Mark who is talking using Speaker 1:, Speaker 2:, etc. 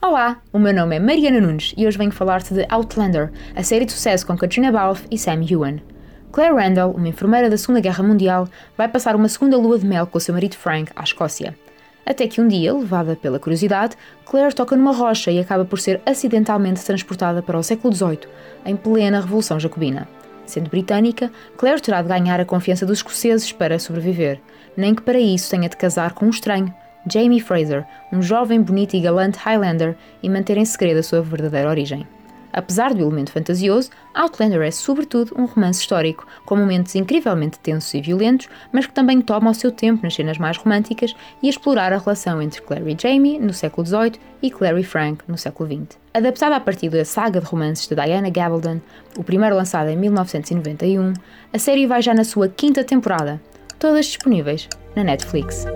Speaker 1: Olá, o meu nome é Mariana Nunes e hoje venho falar-te de Outlander, a série de sucesso com Katrina Balfe e Sam Ewan. Claire Randall, uma enfermeira da Segunda Guerra Mundial, vai passar uma segunda lua de mel com o seu marido Frank à Escócia. Até que um dia, levada pela curiosidade, Claire toca numa rocha e acaba por ser acidentalmente transportada para o século XVIII, em plena Revolução Jacobina. Sendo britânica, Claire terá de ganhar a confiança dos escoceses para sobreviver, nem que para isso tenha de casar com um estranho, Jamie Fraser, um jovem, bonito e galante Highlander, e manter em segredo a sua verdadeira origem. Apesar do elemento fantasioso, Outlander é sobretudo um romance histórico, com momentos incrivelmente tensos e violentos, mas que também toma o seu tempo nas cenas mais românticas e a explorar a relação entre Claire e Jamie no século XVIII e Claire e Frank no século XX. Adaptada a partir da saga de romances de Diana Gabaldon, o primeiro lançado em 1991, a série vai já na sua quinta temporada, todas disponíveis na Netflix.